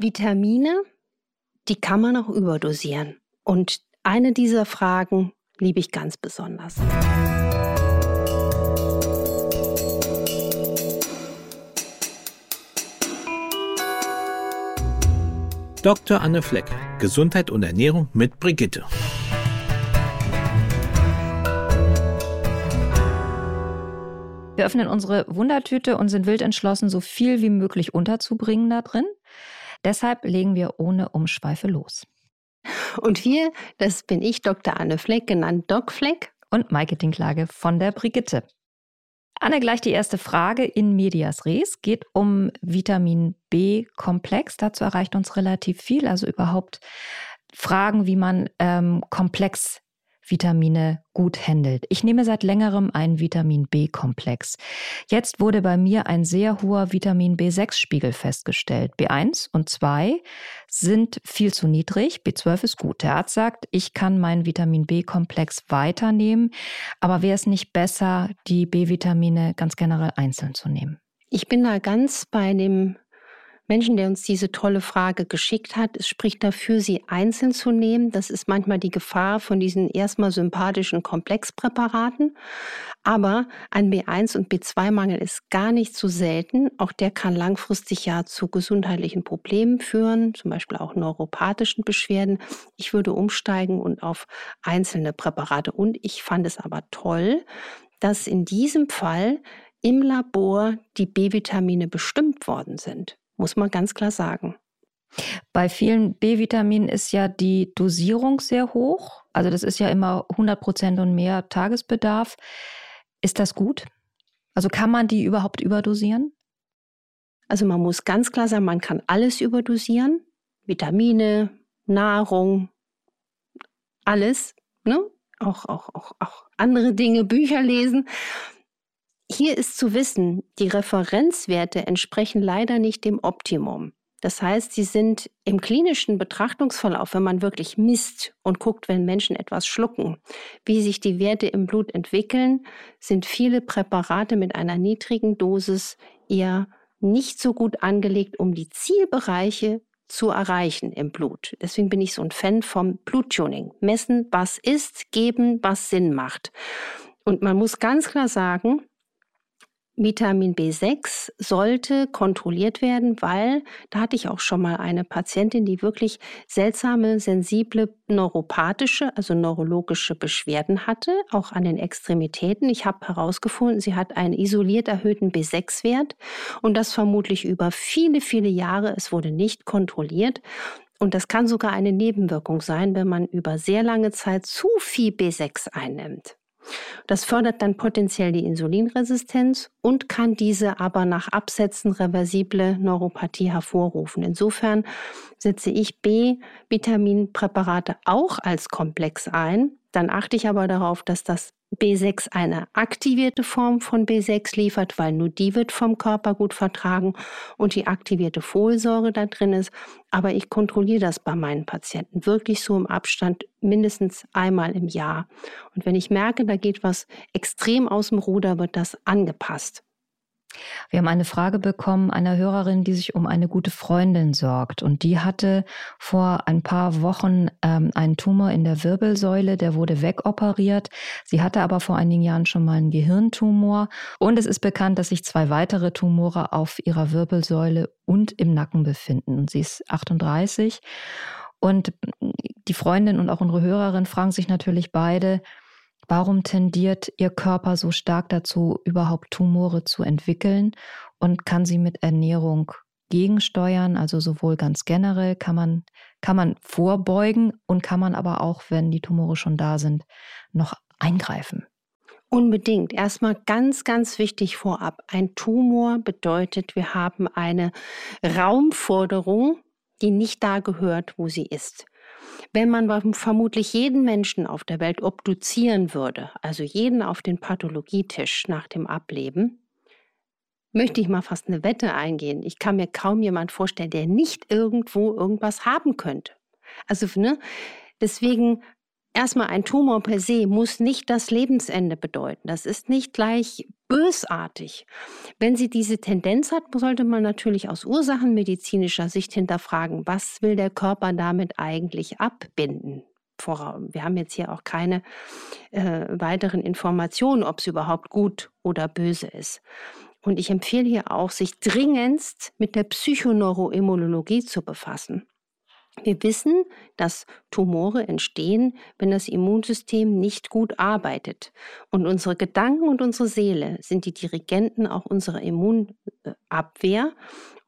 Vitamine, die kann man auch überdosieren. Und eine dieser Fragen liebe ich ganz besonders. Dr. Anne Fleck, Gesundheit und Ernährung mit Brigitte. Wir öffnen unsere Wundertüte und sind wild entschlossen, so viel wie möglich unterzubringen da drin. Deshalb legen wir ohne Umschweife los. Und wir, das bin ich, Dr. Anne Fleck, genannt Doc Fleck. Und Maike Dinklage von der Brigitte. Anne, gleich die erste Frage in medias res geht um Vitamin B-Komplex. Dazu erreicht uns relativ viel, also überhaupt Fragen, wie man ähm, komplex Vitamine gut handelt. Ich nehme seit längerem einen Vitamin B-Komplex. Jetzt wurde bei mir ein sehr hoher Vitamin B6-Spiegel festgestellt. B1 und 2 sind viel zu niedrig, B12 ist gut. Der Arzt sagt, ich kann meinen Vitamin B-Komplex weiternehmen, aber wäre es nicht besser, die B-Vitamine ganz generell einzeln zu nehmen? Ich bin da ganz bei dem Menschen, der uns diese tolle Frage geschickt hat. Es spricht dafür, sie einzeln zu nehmen. Das ist manchmal die Gefahr von diesen erstmal sympathischen Komplexpräparaten. Aber ein B1 und B2-Mangel ist gar nicht so selten. Auch der kann langfristig ja zu gesundheitlichen Problemen führen, zum Beispiel auch neuropathischen Beschwerden. Ich würde umsteigen und auf einzelne Präparate. Und ich fand es aber toll, dass in diesem Fall im Labor die B-Vitamine bestimmt worden sind muss man ganz klar sagen. Bei vielen B-Vitaminen ist ja die Dosierung sehr hoch. Also das ist ja immer 100 Prozent und mehr Tagesbedarf. Ist das gut? Also kann man die überhaupt überdosieren? Also man muss ganz klar sagen, man kann alles überdosieren. Vitamine, Nahrung, alles. Ne? Auch, auch, auch, auch andere Dinge, Bücher lesen. Hier ist zu wissen, die Referenzwerte entsprechen leider nicht dem Optimum. Das heißt, sie sind im klinischen Betrachtungsverlauf, wenn man wirklich misst und guckt, wenn Menschen etwas schlucken, wie sich die Werte im Blut entwickeln, sind viele Präparate mit einer niedrigen Dosis eher nicht so gut angelegt, um die Zielbereiche zu erreichen im Blut. Deswegen bin ich so ein Fan vom Bluttuning. Messen, was ist, geben, was Sinn macht. Und man muss ganz klar sagen, Vitamin B6 sollte kontrolliert werden, weil da hatte ich auch schon mal eine Patientin, die wirklich seltsame, sensible neuropathische, also neurologische Beschwerden hatte, auch an den Extremitäten. Ich habe herausgefunden, sie hat einen isoliert erhöhten B6-Wert und das vermutlich über viele, viele Jahre. Es wurde nicht kontrolliert. Und das kann sogar eine Nebenwirkung sein, wenn man über sehr lange Zeit zu viel B6 einnimmt. Das fördert dann potenziell die Insulinresistenz und kann diese aber nach Absetzen reversible Neuropathie hervorrufen. Insofern setze ich B-Vitaminpräparate auch als Komplex ein. Dann achte ich aber darauf, dass das B6 eine aktivierte Form von B6 liefert, weil nur die wird vom Körper gut vertragen und die aktivierte Folsäure da drin ist. Aber ich kontrolliere das bei meinen Patienten wirklich so im Abstand mindestens einmal im Jahr. Und wenn ich merke, da geht was extrem aus dem Ruder, wird das angepasst. Wir haben eine Frage bekommen einer Hörerin, die sich um eine gute Freundin sorgt. Und die hatte vor ein paar Wochen ähm, einen Tumor in der Wirbelsäule, der wurde wegoperiert. Sie hatte aber vor einigen Jahren schon mal einen Gehirntumor. Und es ist bekannt, dass sich zwei weitere Tumore auf ihrer Wirbelsäule und im Nacken befinden. Und sie ist 38. Und die Freundin und auch unsere Hörerin fragen sich natürlich beide, Warum tendiert Ihr Körper so stark dazu, überhaupt Tumore zu entwickeln? Und kann sie mit Ernährung gegensteuern? Also sowohl ganz generell kann man, kann man vorbeugen und kann man aber auch, wenn die Tumore schon da sind, noch eingreifen. Unbedingt. Erstmal ganz, ganz wichtig vorab. Ein Tumor bedeutet, wir haben eine Raumforderung, die nicht da gehört, wo sie ist. Wenn man vermutlich jeden Menschen auf der Welt obduzieren würde, also jeden auf den Pathologietisch nach dem Ableben, möchte ich mal fast eine Wette eingehen. Ich kann mir kaum jemand vorstellen, der nicht irgendwo irgendwas haben könnte. Also, ne, deswegen erstmal ein Tumor per se muss nicht das Lebensende bedeuten. Das ist nicht gleich bösartig. Wenn sie diese Tendenz hat, sollte man natürlich aus ursachenmedizinischer Sicht hinterfragen, was will der Körper damit eigentlich abbinden? Wir haben jetzt hier auch keine äh, weiteren Informationen, ob es überhaupt gut oder böse ist. Und ich empfehle hier auch, sich dringendst mit der Psychoneuroimmunologie zu befassen. Wir wissen, dass Tumore entstehen, wenn das Immunsystem nicht gut arbeitet. Und unsere Gedanken und unsere Seele sind die Dirigenten auch unserer Immunabwehr.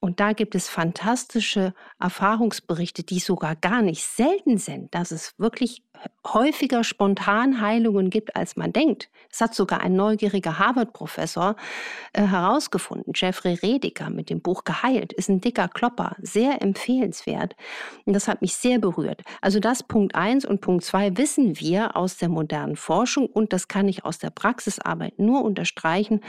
Und da gibt es fantastische Erfahrungsberichte, die sogar gar nicht selten sind, dass es wirklich häufiger Spontanheilungen gibt, als man denkt. Das hat sogar ein neugieriger Harvard-Professor äh, herausgefunden, Jeffrey Rediker mit dem Buch Geheilt, ist ein dicker Klopper, sehr empfehlenswert. Und das hat mich sehr berührt. Also das Punkt eins und Punkt zwei wissen wir aus der modernen Forschung und das kann ich aus der Praxisarbeit nur unterstreichen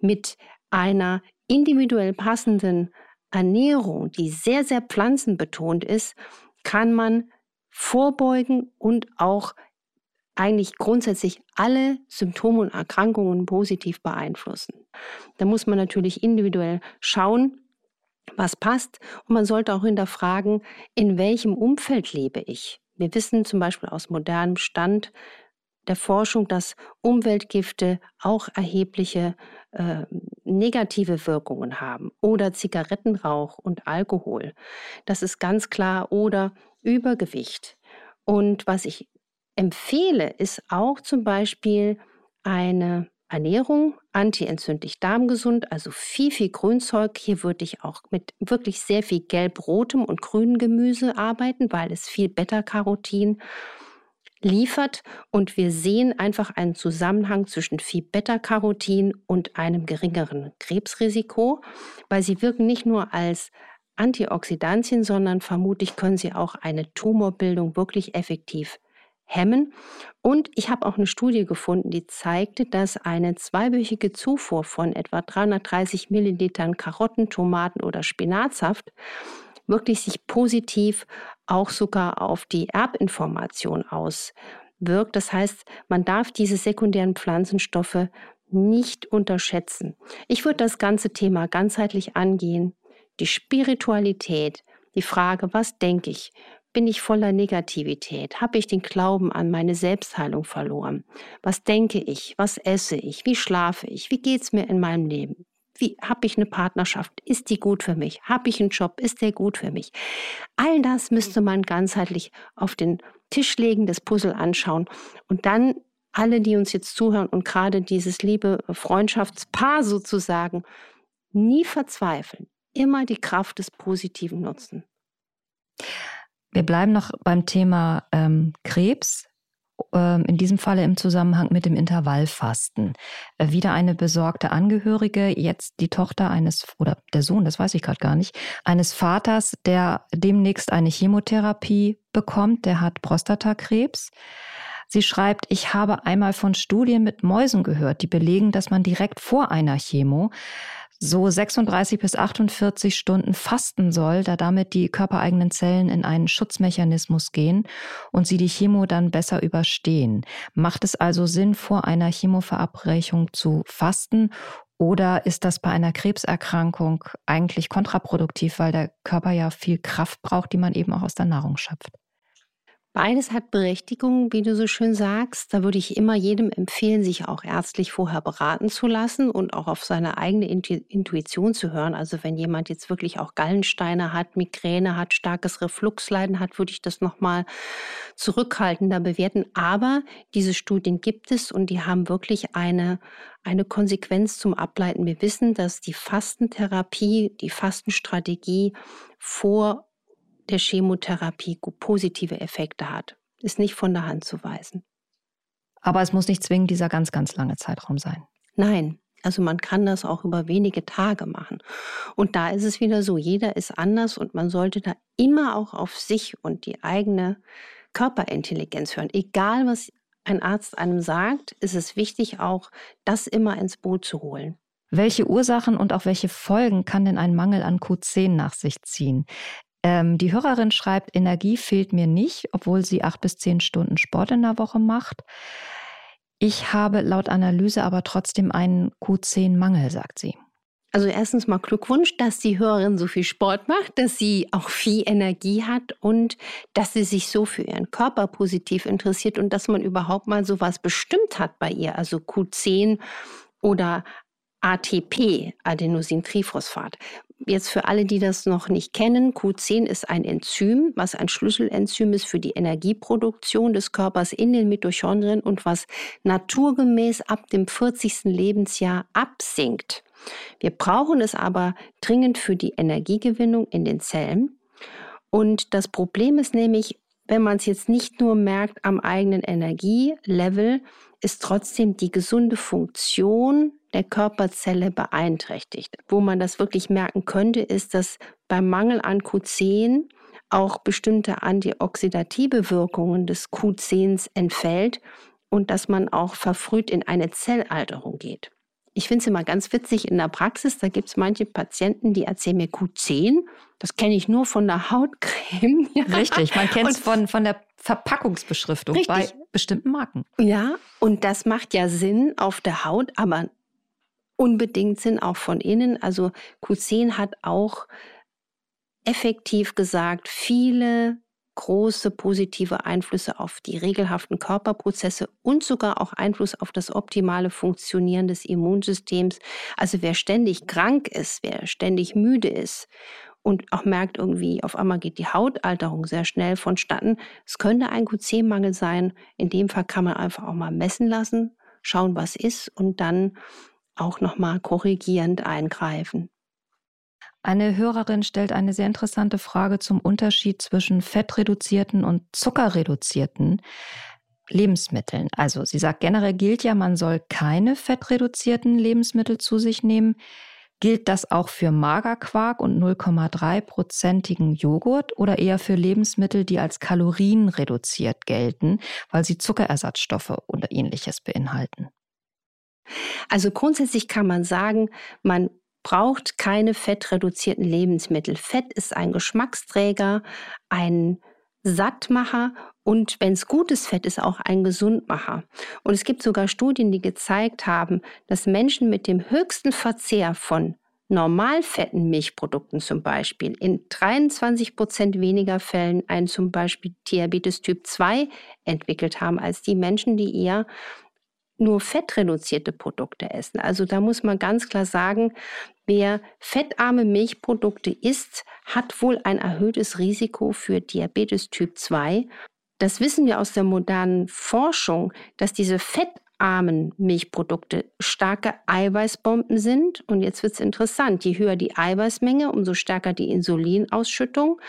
mit einer individuell passenden Ernährung, die sehr, sehr pflanzenbetont ist, kann man vorbeugen und auch eigentlich grundsätzlich alle Symptome und Erkrankungen positiv beeinflussen. Da muss man natürlich individuell schauen, was passt. Und man sollte auch hinterfragen, in welchem Umfeld lebe ich. Wir wissen zum Beispiel aus modernem Stand der Forschung, dass Umweltgifte auch erhebliche äh, negative Wirkungen haben oder Zigarettenrauch und Alkohol. Das ist ganz klar oder Übergewicht. Und was ich empfehle, ist auch zum Beispiel eine Ernährung, antientzündlich darmgesund, also viel, viel Grünzeug. Hier würde ich auch mit wirklich sehr viel gelb-rotem und grünem Gemüse arbeiten, weil es viel Beta-Carotin liefert und wir sehen einfach einen Zusammenhang zwischen viel Beta-Carotin und einem geringeren Krebsrisiko, weil sie wirken nicht nur als Antioxidantien, sondern vermutlich können sie auch eine Tumorbildung wirklich effektiv hemmen. Und ich habe auch eine Studie gefunden, die zeigte, dass eine zweiwöchige Zufuhr von etwa 330 Millilitern Karotten, Tomaten oder Spinatsaft wirklich sich positiv auch sogar auf die Erbinformation auswirkt. Das heißt, man darf diese sekundären Pflanzenstoffe nicht unterschätzen. Ich würde das ganze Thema ganzheitlich angehen. Die Spiritualität, die Frage, was denke ich? Bin ich voller Negativität? Habe ich den Glauben an meine Selbstheilung verloren? Was denke ich? Was esse ich? Wie schlafe ich? Wie geht es mir in meinem Leben? Wie habe ich eine Partnerschaft? Ist die gut für mich? Habe ich einen Job? Ist der gut für mich? All das müsste man ganzheitlich auf den Tisch legen, das Puzzle anschauen und dann alle, die uns jetzt zuhören und gerade dieses liebe Freundschaftspaar sozusagen, nie verzweifeln, immer die Kraft des Positiven nutzen. Wir bleiben noch beim Thema ähm, Krebs. Ähm, in diesem Falle im Zusammenhang mit dem Intervallfasten. Äh, wieder eine besorgte Angehörige, jetzt die Tochter eines oder der Sohn, das weiß ich gerade gar nicht, eines Vaters, der demnächst eine Chemotherapie bekommt, der hat Prostatakrebs. Sie schreibt, ich habe einmal von Studien mit Mäusen gehört, die belegen, dass man direkt vor einer Chemo so 36 bis 48 Stunden fasten soll, da damit die körpereigenen Zellen in einen Schutzmechanismus gehen und sie die Chemo dann besser überstehen. Macht es also Sinn, vor einer Chemoverabreichung zu fasten oder ist das bei einer Krebserkrankung eigentlich kontraproduktiv, weil der Körper ja viel Kraft braucht, die man eben auch aus der Nahrung schöpft? Beides hat Berechtigung, wie du so schön sagst. Da würde ich immer jedem empfehlen, sich auch ärztlich vorher beraten zu lassen und auch auf seine eigene Intuition zu hören. Also wenn jemand jetzt wirklich auch Gallensteine hat, Migräne hat, starkes Refluxleiden hat, würde ich das nochmal zurückhaltender bewerten. Aber diese Studien gibt es und die haben wirklich eine, eine Konsequenz zum Ableiten. Wir wissen, dass die Fastentherapie, die Fastenstrategie vor der Chemotherapie positive Effekte hat. Ist nicht von der Hand zu weisen. Aber es muss nicht zwingend dieser ganz, ganz lange Zeitraum sein. Nein, also man kann das auch über wenige Tage machen. Und da ist es wieder so, jeder ist anders und man sollte da immer auch auf sich und die eigene Körperintelligenz hören. Egal, was ein Arzt einem sagt, ist es wichtig, auch das immer ins Boot zu holen. Welche Ursachen und auch welche Folgen kann denn ein Mangel an Q10 nach sich ziehen? Ähm, die Hörerin schreibt, Energie fehlt mir nicht, obwohl sie acht bis zehn Stunden Sport in der Woche macht. Ich habe laut Analyse aber trotzdem einen Q10-Mangel, sagt sie. Also erstens mal Glückwunsch, dass die Hörerin so viel Sport macht, dass sie auch viel Energie hat und dass sie sich so für ihren Körper positiv interessiert und dass man überhaupt mal sowas bestimmt hat bei ihr, also Q10 oder ATP, Adenosintriphosphat. Jetzt für alle, die das noch nicht kennen, Q10 ist ein Enzym, was ein Schlüsselenzym ist für die Energieproduktion des Körpers in den Mitochondrien und was naturgemäß ab dem 40. Lebensjahr absinkt. Wir brauchen es aber dringend für die Energiegewinnung in den Zellen. Und das Problem ist nämlich, wenn man es jetzt nicht nur merkt am eigenen Energielevel, ist trotzdem die gesunde Funktion der Körperzelle beeinträchtigt. Wo man das wirklich merken könnte, ist, dass beim Mangel an Q10 auch bestimmte antioxidative Wirkungen des Q10s entfällt und dass man auch verfrüht in eine Zellalterung geht. Ich finde es immer ganz witzig in der Praxis, da gibt es manche Patienten, die erzählen mir Q10. Das kenne ich nur von der Hautcreme. Richtig, man kennt es von, von der Verpackungsbeschriftung richtig. bei bestimmten Marken. Ja, und das macht ja Sinn auf der Haut, aber unbedingt Sinn auch von innen. Also Q10 hat auch effektiv gesagt viele große positive Einflüsse auf die regelhaften Körperprozesse und sogar auch Einfluss auf das optimale Funktionieren des Immunsystems. Also wer ständig krank ist, wer ständig müde ist und auch merkt irgendwie, auf einmal geht die Hautalterung sehr schnell vonstatten. Es könnte ein Q10-Mangel sein. In dem Fall kann man einfach auch mal messen lassen, schauen, was ist und dann auch nochmal korrigierend eingreifen. Eine Hörerin stellt eine sehr interessante Frage zum Unterschied zwischen fettreduzierten und zuckerreduzierten Lebensmitteln. Also sie sagt, generell gilt ja, man soll keine fettreduzierten Lebensmittel zu sich nehmen. Gilt das auch für Magerquark und 0,3-prozentigen Joghurt oder eher für Lebensmittel, die als kalorienreduziert gelten, weil sie Zuckerersatzstoffe oder ähnliches beinhalten? Also grundsätzlich kann man sagen, man braucht keine fettreduzierten Lebensmittel. Fett ist ein Geschmacksträger, ein Sattmacher und wenn es gutes Fett ist, auch ein Gesundmacher. Und es gibt sogar Studien, die gezeigt haben, dass Menschen mit dem höchsten Verzehr von normalfetten Milchprodukten zum Beispiel in 23 Prozent weniger Fällen einen zum Beispiel Diabetes Typ 2 entwickelt haben als die Menschen, die eher nur fettreduzierte Produkte essen. Also da muss man ganz klar sagen, wer fettarme Milchprodukte isst, hat wohl ein erhöhtes Risiko für Diabetes Typ 2. Das wissen wir aus der modernen Forschung, dass diese fettarmen Milchprodukte starke Eiweißbomben sind. Und jetzt wird es interessant, je höher die Eiweißmenge, umso stärker die Insulinausschüttung.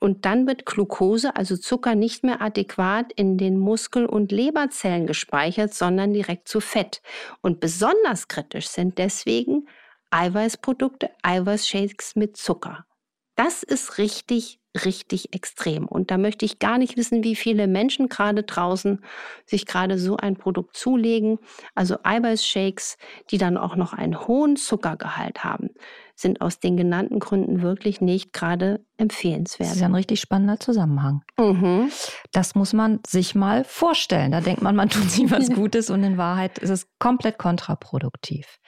Und dann wird Glucose, also Zucker, nicht mehr adäquat in den Muskel- und Leberzellen gespeichert, sondern direkt zu Fett. Und besonders kritisch sind deswegen Eiweißprodukte, Eiweißshakes mit Zucker. Das ist richtig richtig extrem. Und da möchte ich gar nicht wissen, wie viele Menschen gerade draußen sich gerade so ein Produkt zulegen. Also Eiweißshakes, die dann auch noch einen hohen Zuckergehalt haben, sind aus den genannten Gründen wirklich nicht gerade empfehlenswert. Das ist ein richtig spannender Zusammenhang. Mhm. Das muss man sich mal vorstellen. Da denkt man, man tut sich was Gutes und in Wahrheit ist es komplett kontraproduktiv.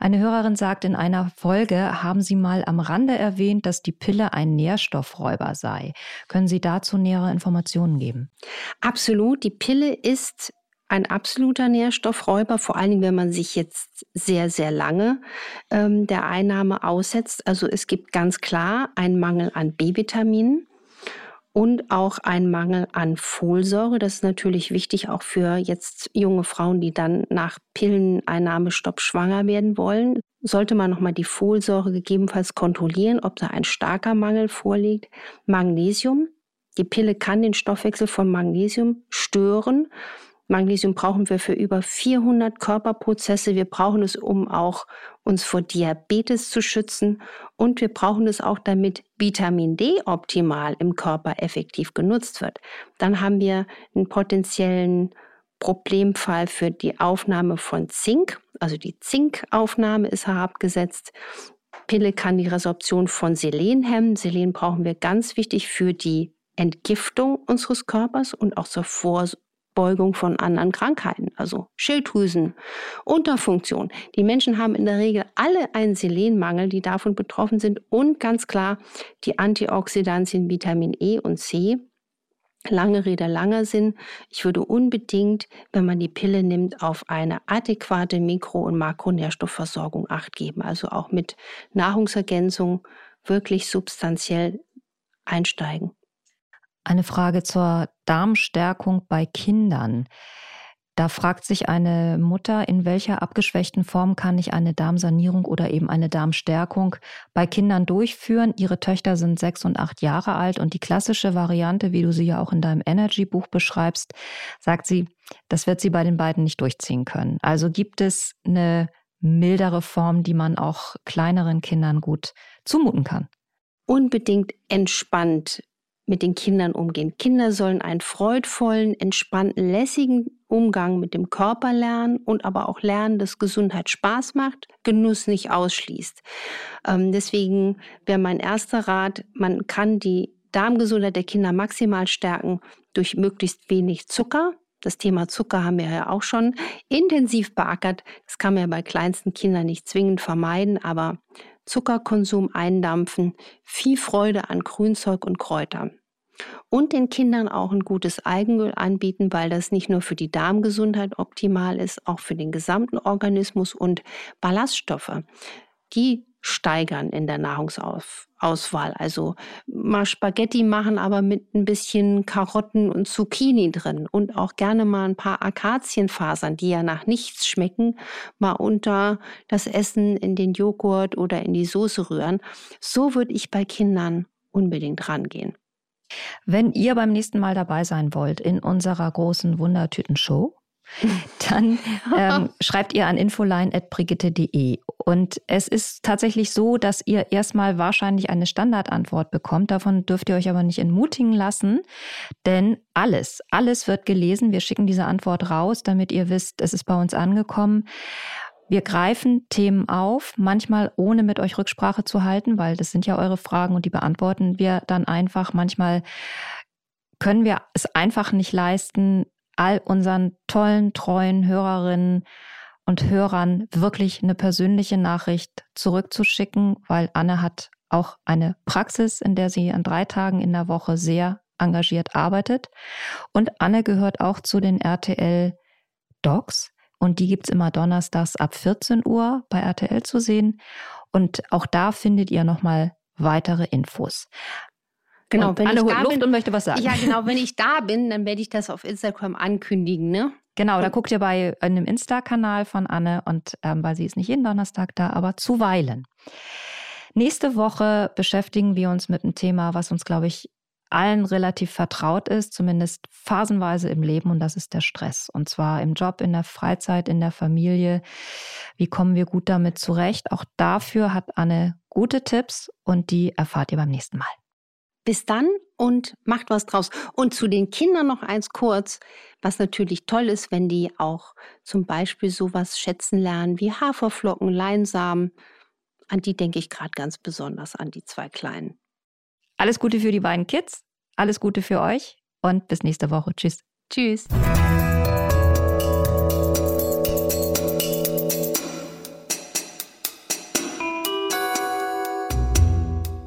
Eine Hörerin sagt in einer Folge, haben Sie mal am Rande erwähnt, dass die Pille ein Nährstoffräuber sei. Können Sie dazu nähere Informationen geben? Absolut. Die Pille ist ein absoluter Nährstoffräuber, vor allen Dingen, wenn man sich jetzt sehr, sehr lange ähm, der Einnahme aussetzt. Also es gibt ganz klar einen Mangel an B-Vitaminen und auch ein Mangel an Folsäure. Das ist natürlich wichtig auch für jetzt junge Frauen, die dann nach Pilleneinnahmestopp schwanger werden wollen. Sollte man nochmal die Folsäure gegebenenfalls kontrollieren, ob da ein starker Mangel vorliegt. Magnesium. Die Pille kann den Stoffwechsel von Magnesium stören Magnesium brauchen wir für über 400 Körperprozesse. Wir brauchen es, um auch uns vor Diabetes zu schützen. Und wir brauchen es auch, damit Vitamin D optimal im Körper effektiv genutzt wird. Dann haben wir einen potenziellen Problemfall für die Aufnahme von Zink. Also die Zinkaufnahme ist herabgesetzt. Pille kann die Resorption von Selen hemmen. Selen brauchen wir ganz wichtig für die Entgiftung unseres Körpers und auch zur Vorbeugung von anderen Krankheiten, also Schilddrüsen, Unterfunktion. Die Menschen haben in der Regel alle einen Selenmangel, die davon betroffen sind und ganz klar die Antioxidantien Vitamin E und C Lange Rede, langer Sinn. Ich würde unbedingt, wenn man die Pille nimmt, auf eine adäquate Mikro- und Makronährstoffversorgung acht geben. Also auch mit Nahrungsergänzung wirklich substanziell einsteigen. Eine Frage zur Darmstärkung bei Kindern. Da fragt sich eine Mutter, in welcher abgeschwächten Form kann ich eine Darmsanierung oder eben eine Darmstärkung bei Kindern durchführen. Ihre Töchter sind sechs und acht Jahre alt und die klassische Variante, wie du sie ja auch in deinem Energy-Buch beschreibst, sagt sie, das wird sie bei den beiden nicht durchziehen können. Also gibt es eine mildere Form, die man auch kleineren Kindern gut zumuten kann. Unbedingt entspannt mit den Kindern umgehen. Kinder sollen einen freudvollen, entspannten, lässigen Umgang mit dem Körper lernen und aber auch lernen, dass Gesundheit Spaß macht, Genuss nicht ausschließt. Ähm, deswegen wäre mein erster Rat, man kann die Darmgesundheit der Kinder maximal stärken durch möglichst wenig Zucker. Das Thema Zucker haben wir ja auch schon intensiv beackert. Das kann man ja bei kleinsten Kindern nicht zwingend vermeiden, aber Zuckerkonsum eindampfen, viel Freude an Grünzeug und Kräutern. Und den Kindern auch ein gutes Algenöl anbieten, weil das nicht nur für die Darmgesundheit optimal ist, auch für den gesamten Organismus und Ballaststoffe. Die steigern in der Nahrungsauswahl. Also mal Spaghetti machen, aber mit ein bisschen Karotten und Zucchini drin und auch gerne mal ein paar Akazienfasern, die ja nach nichts schmecken, mal unter das Essen in den Joghurt oder in die Soße rühren. So würde ich bei Kindern unbedingt rangehen. Wenn ihr beim nächsten Mal dabei sein wollt in unserer großen Wundertüten-Show, dann ähm, schreibt ihr an infoline.brigitte.de. Und es ist tatsächlich so, dass ihr erstmal wahrscheinlich eine Standardantwort bekommt. Davon dürft ihr euch aber nicht entmutigen lassen, denn alles, alles wird gelesen. Wir schicken diese Antwort raus, damit ihr wisst, es ist bei uns angekommen. Wir greifen Themen auf, manchmal ohne mit euch Rücksprache zu halten, weil das sind ja eure Fragen und die beantworten wir dann einfach. Manchmal können wir es einfach nicht leisten, all unseren tollen, treuen Hörerinnen und Hörern wirklich eine persönliche Nachricht zurückzuschicken, weil Anne hat auch eine Praxis, in der sie an drei Tagen in der Woche sehr engagiert arbeitet. Und Anne gehört auch zu den RTL Docs. Und die gibt es immer donnerstags ab 14 Uhr bei RTL zu sehen. Und auch da findet ihr nochmal weitere Infos. Genau, und wenn Anne ich da Luft bin, und möchte was sagen. Ja, genau, wenn ich da bin, dann werde ich das auf Instagram ankündigen, ne? Genau, da guckt ihr bei einem Insta-Kanal von Anne und ähm, weil sie ist nicht jeden Donnerstag da, aber zuweilen. Nächste Woche beschäftigen wir uns mit einem Thema, was uns, glaube ich, allen relativ vertraut ist, zumindest phasenweise im Leben, und das ist der Stress. Und zwar im Job, in der Freizeit, in der Familie. Wie kommen wir gut damit zurecht? Auch dafür hat Anne gute Tipps und die erfahrt ihr beim nächsten Mal. Bis dann und macht was draus. Und zu den Kindern noch eins kurz, was natürlich toll ist, wenn die auch zum Beispiel sowas schätzen lernen wie Haferflocken, Leinsamen. An die denke ich gerade ganz besonders, an die zwei Kleinen. Alles Gute für die beiden Kids, alles Gute für euch und bis nächste Woche. Tschüss. Tschüss.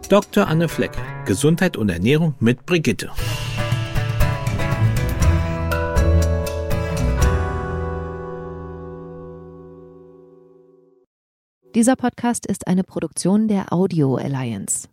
Dr. Anne Fleck, Gesundheit und Ernährung mit Brigitte. Dieser Podcast ist eine Produktion der Audio Alliance.